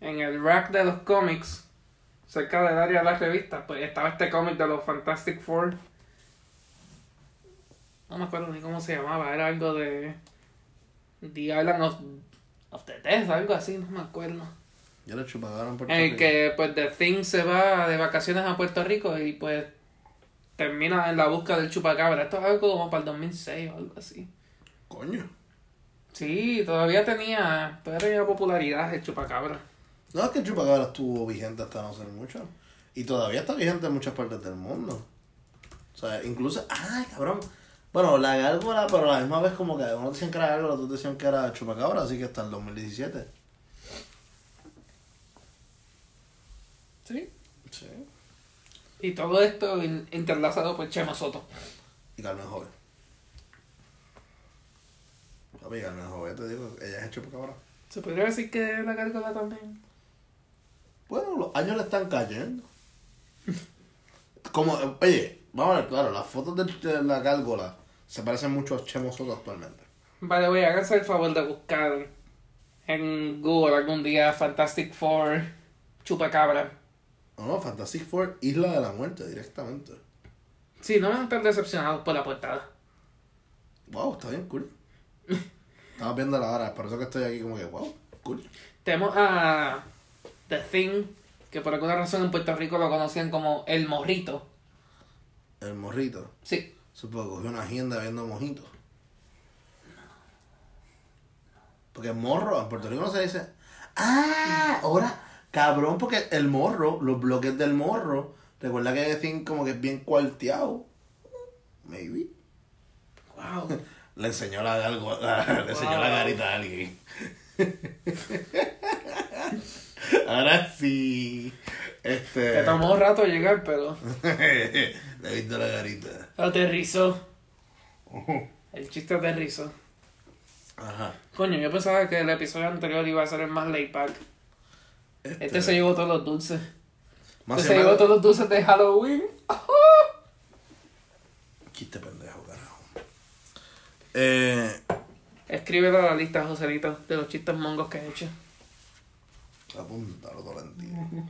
en el rack de los cómics, cerca del área de las revistas, pues estaba este cómic de los Fantastic Four. No me acuerdo ni cómo se llamaba, era algo de The Island of, of the Death, algo así, no me acuerdo. Ya lo chupagaron por En el que pues The Thing se va de vacaciones a Puerto Rico y pues termina en la busca del chupacabra. Esto es algo como para el 2006 o algo así. Coño. Sí, todavía tenía, todavía tenía popularidad el chupacabra. No, es que el chupacabra estuvo vigente hasta no ser mucho. Y todavía está vigente en muchas partes del mundo. O sea, incluso. ¡Ay, cabrón! Bueno, la gárgola, pero a la misma vez como que unos decían que era gárgola, otros decían que era chupacabra, así que hasta el 2017. Sí. Sí. Y todo esto in- interlazado por Chema Soto. Y Carmen Joven. Papi, Carmen Joven, te digo, ella es chupacabra. ¿Se podría decir que la gárgola también? Bueno, los años le están cayendo. Como, eh, oye, vamos a ver, claro, las fotos de, de la gárgola se parecen mucho a Chemo Soto actualmente. Vale, voy a háganse el favor de buscar en Google algún día Fantastic Four Chupacabra. No, no, Fantastic Four, Isla de la Muerte, directamente. Sí, no me están decepcionados por la portada. Wow, está bien cool. Estamos viendo la hora, por eso que estoy aquí como que, wow, cool. Tenemos a The Thing, que por alguna razón en Puerto Rico lo conocían como El Morrito. El morrito. Sí, Supongo que cogió una agenda viendo mojitos. Porque morro, en Puerto Rico no se dice. Ah, ahora, cabrón, porque el morro, los bloques del morro, recuerda que decían como que es bien cuarteado. Maybe. wow. Le enseñó la, algo, le enseñó la garita a alguien. Ahora sí. Este. Te tomó un rato llegar, pero Le he visto la garita. aterrizó. El chiste aterrizó. Ajá. Coño, yo pensaba que el episodio anterior iba a ser el más laid back. Este se llevó todos los dulces. Más Este se llevó todos los dulces de Halloween. Chiste pendejo, carajo. Eh. Escríbelo a la lista, Joselito, de los chistes mongos que he hecho. Apúntalo, Tolentino.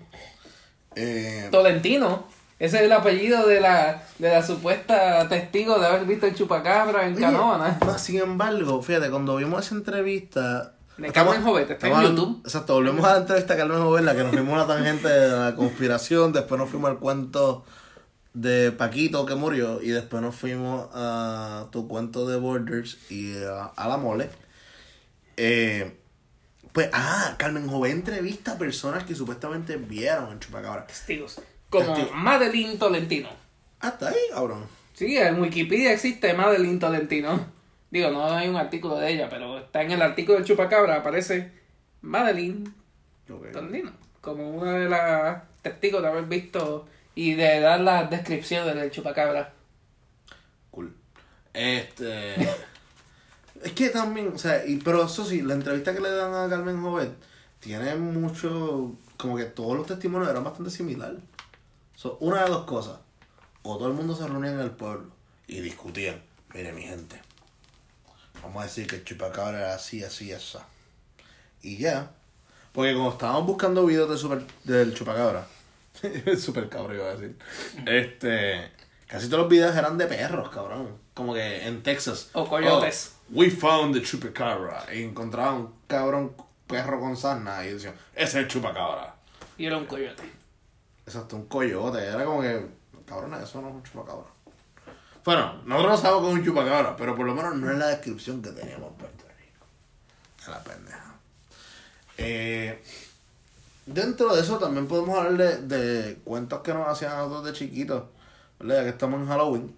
Eh. Tolentino. Ese es el apellido de la, de la supuesta testigo de haber visto el chupacabra en oye, más sin embargo, fíjate, cuando vimos esa entrevista, De Carmen Jovet, está en estamos- YouTube. Exacto, volvemos a la entrevista a Carmen Jovet, la que nos fuimos a la tangente de la conspiración, después nos fuimos al cuento de Paquito que murió y después nos fuimos a tu cuento de Borders y a, a la mole. Eh, pues, ah, Carmen Jovet entrevista a personas que supuestamente vieron el chupacabra. Testigos. Como Testigo. Madeline Tolentino. Hasta ahí, cabrón. Sí, en Wikipedia existe Madeline Tolentino. Digo, no hay un artículo de ella, pero está en el artículo del chupacabra, aparece Madeline Ok. Tolentino. Como una de las testigos de haber visto y de dar las descripciones del chupacabra. Cool. Este. es que también, o sea, y, pero eso sí, la entrevista que le dan a Carmen Jovet tiene mucho. Como que todos los testimonios eran bastante similares. So, una de dos cosas. O todo el mundo se reunía en el pueblo y discutían. Mire, mi gente. Vamos a decir que el chupacabra era así, así, así. Y ya. Porque como estábamos buscando videos de super, del chupacabra. super cabra iba a decir. Este. Casi todos los videos eran de perros, cabrón. Como que en Texas. O coyotes. Oh, we found the chupacabra. Y encontraban un cabrón perro con sarna y decían, ese es el chupacabra. Y era un coyote. Exacto, un coyote. Era como que, cabrón, eso no es un chupacabra. Bueno, nosotros no sabemos es un chupacabra, pero por lo menos no es la descripción que teníamos en Puerto Rico. Es la pendeja. Eh, dentro de eso también podemos hablar de, de cuentos que nos hacían a nosotros de chiquitos. ¿Verdad? Ya que estamos en Halloween.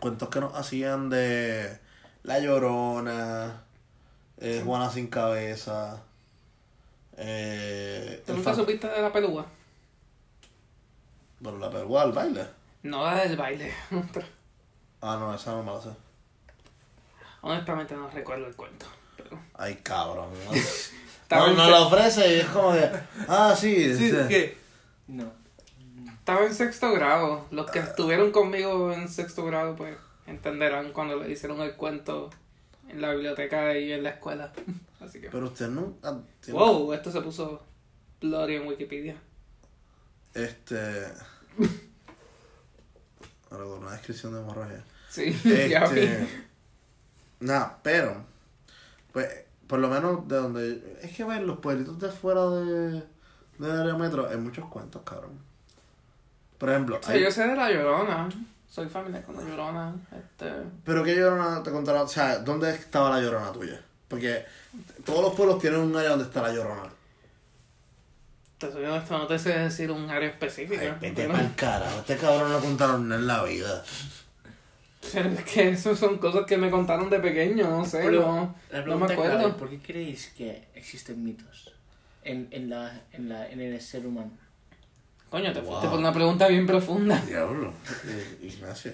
Cuentos que nos hacían de La Llorona, eh, Juana sin cabeza. Eh, ¿Tú nunca fan- supiste de la pelúa? Pero la pelúa al baile. No la del baile. Ah, no, esa no me la sé. honestamente no recuerdo el cuento. Pero Ay, cabrón. No, nos se- lo ofrece y es como de. Ah, sí. Sí, sí. ¿qué? No. Estaba en sexto grado. Los que estuvieron conmigo en sexto grado, pues entenderán cuando le hicieron el cuento en la biblioteca y en la escuela. Así que. Pero usted no. ah, tiene- Wow, esto se puso Gloria en Wikipedia. Este. Ahora con una descripción de hemorragia. Sí, ya vi. Este. Nada, pero. Pues, por lo menos de donde. Es que ver los pueblitos de fuera de. De área metro, hay muchos cuentos, cabrón. Por ejemplo, Sí, hay- yo sé de la llorona. Soy familiar con la llorona. Este. Pero qué llorona te contará, o sea, ¿dónde estaba la llorona tuya? Porque todos los pueblos tienen un área donde está la llorona. Te soy honesto, no te sé decir un área Ay, específica. vete pero- pa'l carajo, este cabrón no contaron nada en la vida. Pero es que eso son cosas que me contaron de pequeño, no sé, Pero no, la me acuerdo. clave, ¿por qué creéis que existen mitos en, en, la, en, la, en el ser humano? Coño, te Wow. fuiste por una pregunta bien profunda. Diablo, eh, Ignacio.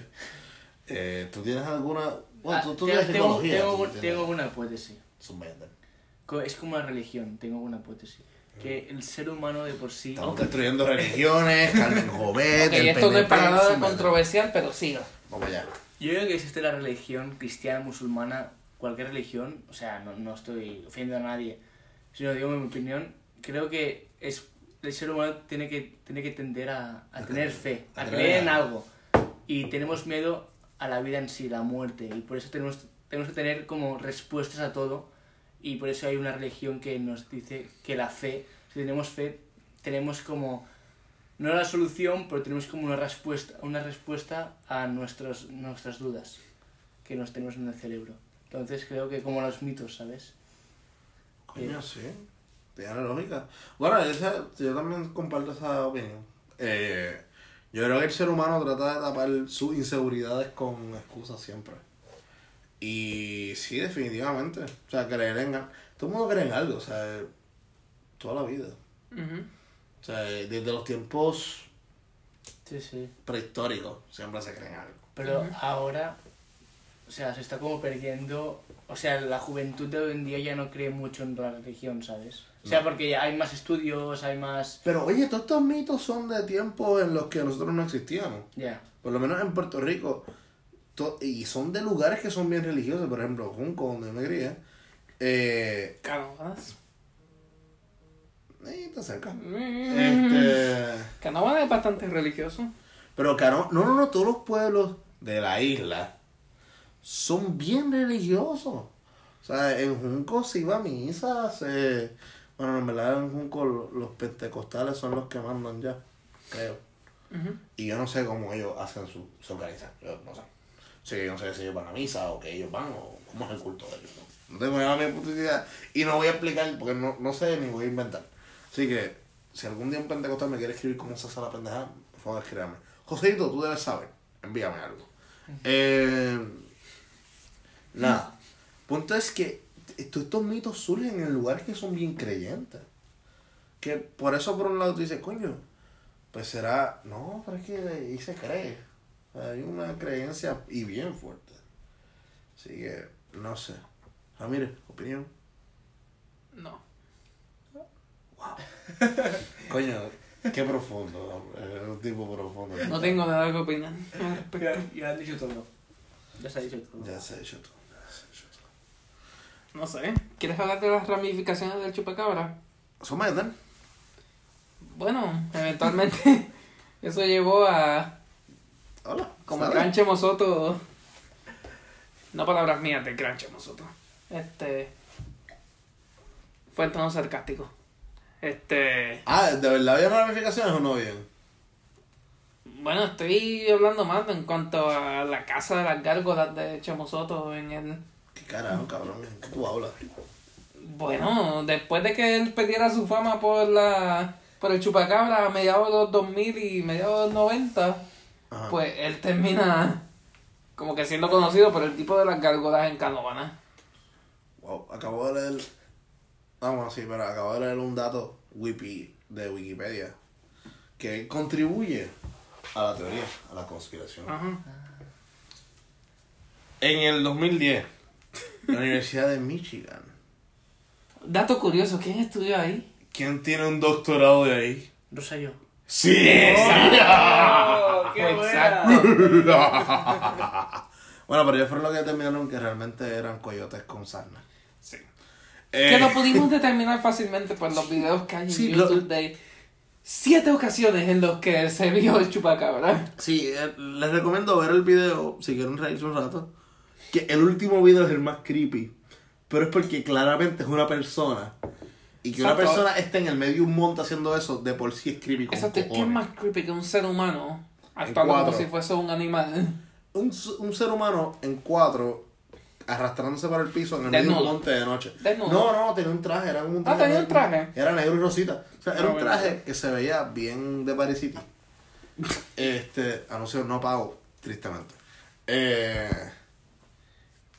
Eh, ¿Tú tienes alguna...? Bueno, Ah, tú, tú tengo, tienes tengo, tengo, tú tienes- tengo una hipótesis. Es como una religión, tengo una hipótesis. Que el ser humano de por sí... Estamos destruyendo religiones, Carmen Jovet, Ok, el esto no es PNP, para nada controversial, pero siga. Vamos allá. Yo creo que existe la religión cristiana, musulmana, cualquier religión, o sea, no, no estoy ofendiendo a nadie, sino digo mi opinión, creo que es el ser humano tiene que, tiene que tender a, a tener fe, a creer en algo. Y tenemos miedo a la vida en sí, la muerte, y por eso tenemos, tenemos que tener como respuestas a todo, y por eso hay una religión que nos dice que la fe, si tenemos fe, tenemos como no la solución, pero tenemos como una respuesta, una respuesta a nuestros, nuestras dudas que nos tenemos en el cerebro. Entonces creo que como los mitos, ¿sabes? Coño, sí. Tiene lógica. Bueno, esa- yo también comparto esa opinión. Eh, yo creo que el ser humano trata de tapar sus inseguridades con excusas siempre. Y sí, definitivamente. O sea, creer en algo. Todo el mundo cree en algo, o sea, toda la vida. Ujú. O sea, desde los tiempos Sí, sí. prehistóricos siempre se cree en algo. Pero Ujú. ahora, o sea, se está como perdiendo, o sea, la juventud de hoy en día ya no cree mucho en la religión, ¿sabes? O sea, No. porque ya hay más estudios, hay más... Pero oye, todos estos mitos son de tiempos en los que nosotros no existíamos. Ya. Por lo menos en Puerto Rico. To- y son de lugares que son bien religiosos. Por ejemplo, Junco, donde yo me crié. Eh, eh, está cerca. Mm. Este, Canóvanas es bastante religioso. pero Cano, no, no, no, todos los pueblos de la isla son bien religiosos. O sea, en Junco se iba a misa, se... Bueno, en verdad en Junco lo- los pentecostales son los que mandan ya, creo. Y yo no sé cómo ellos hacen su, se organizan, yo no sé. Sí, yo no sé si ellos van a misa o que ellos van o cómo es el culto de ellos. No, no tengo la menor puta idea. Y no voy a explicar porque no, no sé ni voy a inventar. Así que, si algún día un pentecostal me quiere escribir cómo se hace la pendejada, por favor escríbame. Joséito, tú debes saber. Envíame algo. Eh, nada. Punto es que todos estos mitos surgen en lugares que son bien creyentes. Que por eso por un lado tú dices, coño, pues será, no, pero es que ahí se cree. Hay una creencia y bien fuerte. Así que, no sé. Ramírez, opinión. No. Coño, qué profundo. Es un tipo profundo. No tengo nada que opinar. Ya, ya han dicho todo. Ya se ha dicho todo. Ya se ha hecho todo. ya se ha hecho todo. No sé. ¿Quieres hablar de las ramificaciones del chupacabra? Someten. Bueno, eventualmente eso llevó a Hola. como gran Chemosoto. No palabras mías del gran Chemosoto. Este. Fue en tono sarcástico. Este. Ah, ¿de verdad había ramificaciones o no bien? Bueno, estoy hablando más en cuanto a la casa de las gárgolas de Chemosoto en el. ¿Qué carajo, cabrón? ¿Qué tú hablas? Bueno, después de que él perdiera su fama por la por el chupacabra a mediados de los 2000 y mediados de los 90, Ajá. pues él termina como que siendo conocido por el tipo de las gárgolas en Canóvana. Wow, acabo de leer. Vamos, sí, pero acabo de leer un dato wiki de Wikipedia que contribuye a la teoría, a la conspiración. Ajá. En el 2010, la Universidad de Michigan. Dato curioso, ¿quién estudió ahí? ¿Quién tiene un doctorado de ahí? Rosario. ¡Sí! ¡Oh, Exacto. bueno, pero ellos fueron los que determinaron que realmente eran coyotes con sarna. Sí. Eh, Que lo pudimos determinar fácilmente por los videos que hay en Sí, lo- YouTube de siete ocasiones en los que se vio el chupacabra. Sí, eh, les recomiendo ver el video si quieren reírse un rato. Que el último video es el más creepy. Pero es porque claramente es una persona. Y que una Exacto. persona esté en el medio de un monte haciendo eso, de por sí es creepy. con Exacto, ¿qué es cojones. más creepy que un ser humano actuando como si fuese un animal? Un, un ser humano en cuatro arrastrándose por el piso en el medio de Desnudo. un monte de noche. Desnudo. No, no, tenía un traje, era un Ah, tenía un traje. Era negro y rosita. O sea, era Ah, un traje que se veía bien de Paris City. Este, anuncio no pago, tristemente. Eh,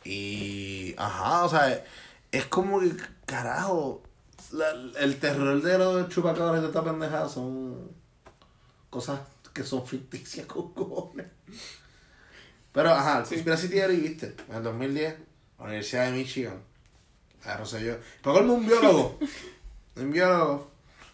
y, ajá, o sea, es como que, carajo, la- el terror de los chupacabras de esta pendejada son cosas que son ficticias con cojones. Pero, ajá, el Conspiracy Theory, viste, en el 2010, la Universidad de Michigan, agarró yo. Pero un biólogo, un biólogo,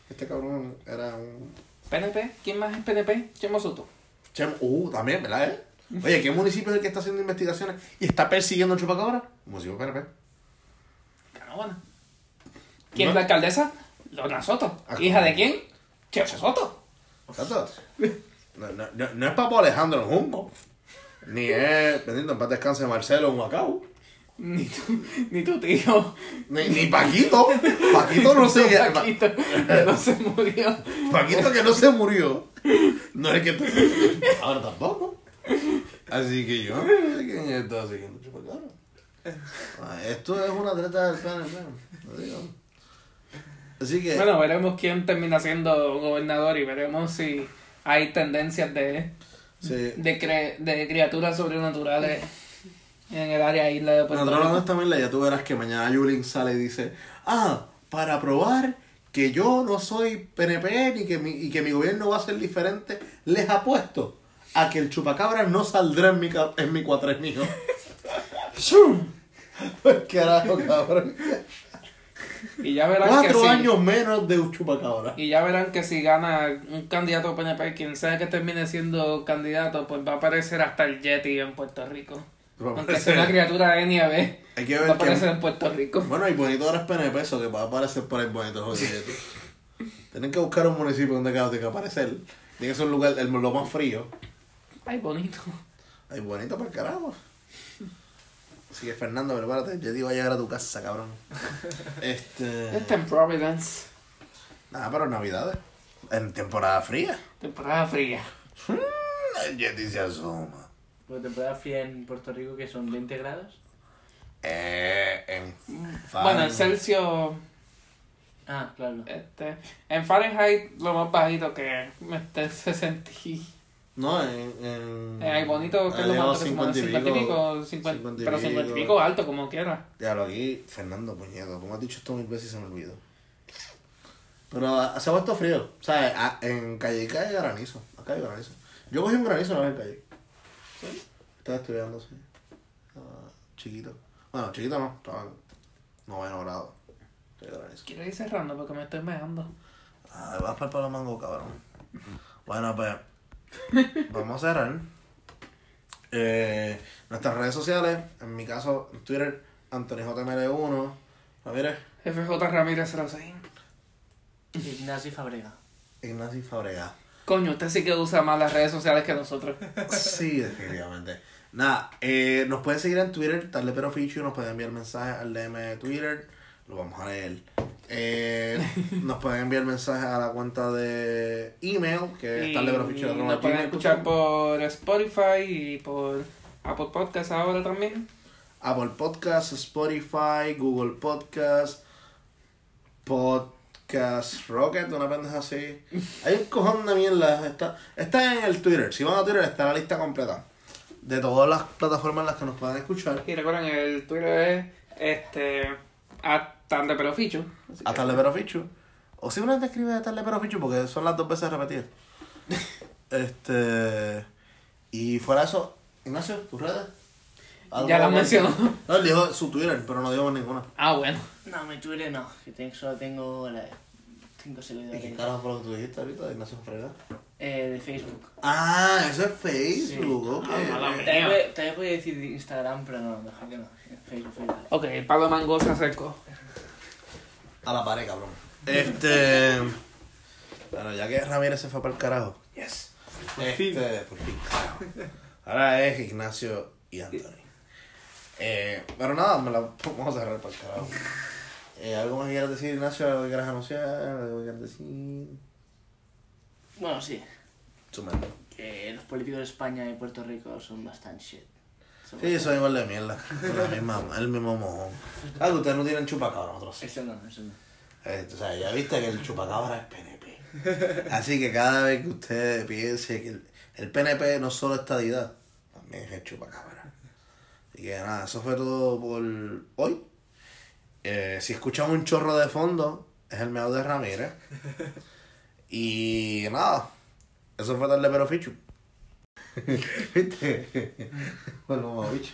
este cabrón era un... ¿PNP? ¿Quién más es PNP? Chemo Soto. Chem- uh, también, ¿verdad? eh? Oye, ¿qué municipio es el que está haciendo investigaciones y está persiguiendo al chupacabra? Municipio PNP. Canóvana. ¿Quién No. es la alcaldesa? Lorna Soto. Ah, ¿Hija de quién? Chemo Soto. Exacto. No, no, no, no es Papo Alejandro Junco. Ni es, bendito, en paz descanse Marcelo en. Ni tu, ni tu tío. Ni, ni Paquito. Paquito no sé. Paquito, que no se murió. Paquito que no se murió. No es que. Ahora tampoco. Así que yo quién está siguiendo. Ah, Esto es una treta del PNP. lo digo. Así que. Bueno, veremos quién termina siendo gobernador y veremos si hay tendencias de, sí. de, cre- de criaturas sobrenaturales en el área isla de Puerto Nosotros hablando esta mierda, ya tú verás que mañana Yulín sale y dice, ah, para probar que yo no soy PNP ni que mi, y que mi gobierno va a ser diferente, les apuesto a que el chupacabra no saldrá en mi, en mi cuatrenio. Pues carajo, cabrón. Y ya verán que Cuatro si, años menos de un chupacabra. Y ya verán que si gana un candidato PNP, quien sea que termine siendo candidato, pues va a aparecer hasta el Yeti en Puerto Rico. Aunque sea una criatura de nieve, Hay que va a aparecer que... en Puerto Rico. Bueno, y bonito ahora es PNP, eso que va a aparecer por ahí bonito, joder. Tienen que buscar un municipio donde cada que aparecer. Tiene que ser un lugar, el, lo más frío. Ay, bonito. Ay, bonito para carajo. Así que Fernando, prepárate, yo te iba a llegar a tu casa, cabrón. Este. Está en Providence. Nada, pero Navidades. En temporada fría. Temporada fría. El Yeti se asoma. Por temporada fría en Puerto Rico que son 20 grados. Eh, en Bueno, el. Celsius. Ah, claro. Este, en Fahrenheit, lo más bajito que este 60. No, en. en Eh, hay bonito que es lo llegado más alto, como 50 y pico, 50, 50 y pero 50 y pico alto, como quiera. Ya lo aquí, Fernando, puñeto. Como has dicho esto mil veces se me olvidó. Pero ah, se ha puesto frío. O sea, ah, en Calleca hay granizo. Acá hay granizo. Yo cogí un granizo una vez en Calle. Estaba estudiando, sí. Estaba chiquito. Bueno, chiquito no. Estaba en noveno grado. Quiero ir cerrando porque me estoy meando. Ah, vas para el palo mango, cabrón. Bueno, pues. Vamos a cerrar. Eh, nuestras redes sociales, en mi caso, en Twitter, AnthonyJML1. Ramírez, FJ Ramírez 06. Ignacio Fabrega. Ignacio Fabregat. Coño, usted sí que usa más las redes sociales que nosotros. Sí, definitivamente. Nada, eh, nos pueden seguir en Twitter, darle pero fichu, nos pueden enviar mensajes al DM de Twitter, lo vamos a leer. Eh, nos pueden enviar mensajes a la cuenta de email, que es arroba nos pueden escuchar por Spotify y por Apple Podcast ahora también. Apple Podcast, Spotify, Google Podcast, Podcast Rocket, una pendeja así. Hay un cojón de mierda. Está, está en el Twitter. Si van a Twitter está la lista completa. De todas las plataformas en las que nos puedan escuchar. Y recuerden, el Twitter es este. A tarde pero ficho. Así A que- Tarle Pero Fichu. O simplemente escribe a Tarle Pero Fichu porque son las dos veces repetidas. este. Y fuera de eso, Ignacio, tus redes. ¿Algo Ya las mencionó. No, él dijo su Twitter, pero no dijo ninguna. Ah, bueno. No, mi Twitter no. Que tengo, solo tengo la, 5 ¿Y qué seguidores. carajo fue lo que tú dijiste ahorita de Ignacio Frega? Eh, de Facebook. Ah, eso es Facebook, ok. Ah. También decir de Instagram, pero no, mejor que no. Facebook, Facebook. Ok, Pablo Mango se acercó. A la pared, cabrón. Este. Bueno, ya que Ramírez se fue para el carajo. Yes. Por este, fin. Por fin, carajo. Ahora es Ignacio y Anthony. Eh, pero nada, me la vamos a cerrar para el carajo. Eh, ¿Algo más que quieras decir, Ignacio? ¿Algo que quieras anunciar? ¿Algo que quieras decir? Bueno, sí. Súmelo. Que los políticos de España y Puerto Rico son bastante shit. Son Sí, son igual de mierda. La misma, el mismo mojón. Ah, que ustedes no tienen chupacabra, nosotros sí. Eso no, eso no. Eh, o sea, ya viste que el chupacabra es PNP. Así que cada vez que usted piense que el, el PNP no es solo estadidad, también es el chupacabra. Así que nada, eso fue todo por hoy. Eh, si escuchamos un chorro de fondo, es el meado de Ramírez. Y nada, eso fue darle pero fichu. ¿Viste? Bueno, mamá, bicho.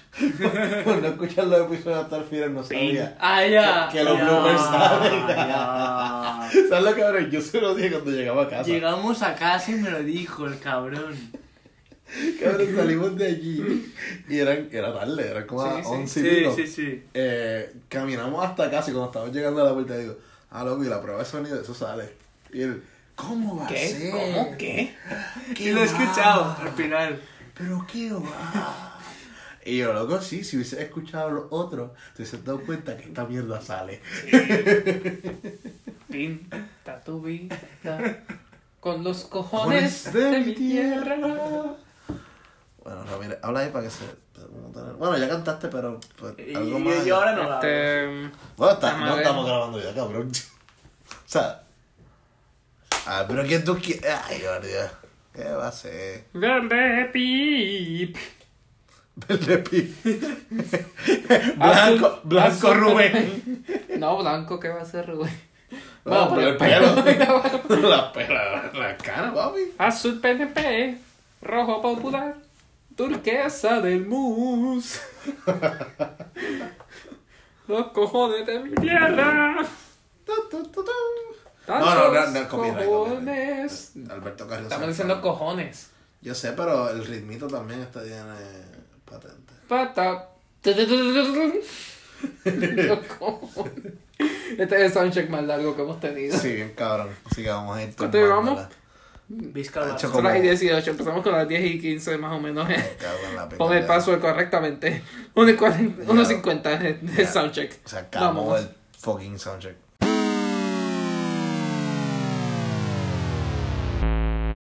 Por no escuchar los episodios hasta el final no sabía. Ah, ya. Que- que los bloopers salen. ya. ¿Sabes lo cabrón? Yo se lo dije cuando llegaba a casa. Llegamos a casa y me lo dijo el cabrón. Cabrón, salimos de allí. Y eran, era tarde, eran como a Sí, sí. 11 y Sí, pico. sí, sí. Eh, caminamos hasta casa y cuando estábamos llegando a la puerta digo, ah, loco, y la prueba de sonido, eso sale. Y él, ¿cómo va a ¿Qué? ser? ¿Cómo? ¿Qué? ¿Qué Y lo he escuchado al final. ¿Pero qué va? Y yo, loco, sí, si hubiese escuchado los otros, te hubiese dado cuenta que esta mierda sale. Pinta tu vida con los cojones Cojones de mi tierra. Bueno, Ramírez, habla ahí para que se... Bueno, ya cantaste, pero pues, Y, algo y- más. y ahora no. Este, Bueno, está- no ver. estamos grabando ya, cabrón. O sea. Ah, pero que tú quieres. Ay, guardia. ¿Qué va a ser? verde pip. Verde pi. blanco, Azul- blanco azul- Rubén. No, blanco, ¿qué va a hacer Rubén? No, por pero el el pelo. la pela, la cara, papi. Azul PNP, rojo popular, turquesa del mus. Los cojones de mi tierra. No, no, no, no, copyright, cojones. Alberto Carlos. Estamos diciendo cojones. Yo sé, pero el ritmito también está tiene patente. Pata. Los cojones. Este es el soundcheck más largo que hemos tenido. Sí, bien cabrón. Así que vamos a ir ¿Cuánto llevamos? Vizca. Son las y como- 18, empezamos con las 10 y 15 más o menos. Cago en la Pon el password correctamente. 1.40 1.50 de soundcheck. Se acabó Vámonos. el fucking soundcheck.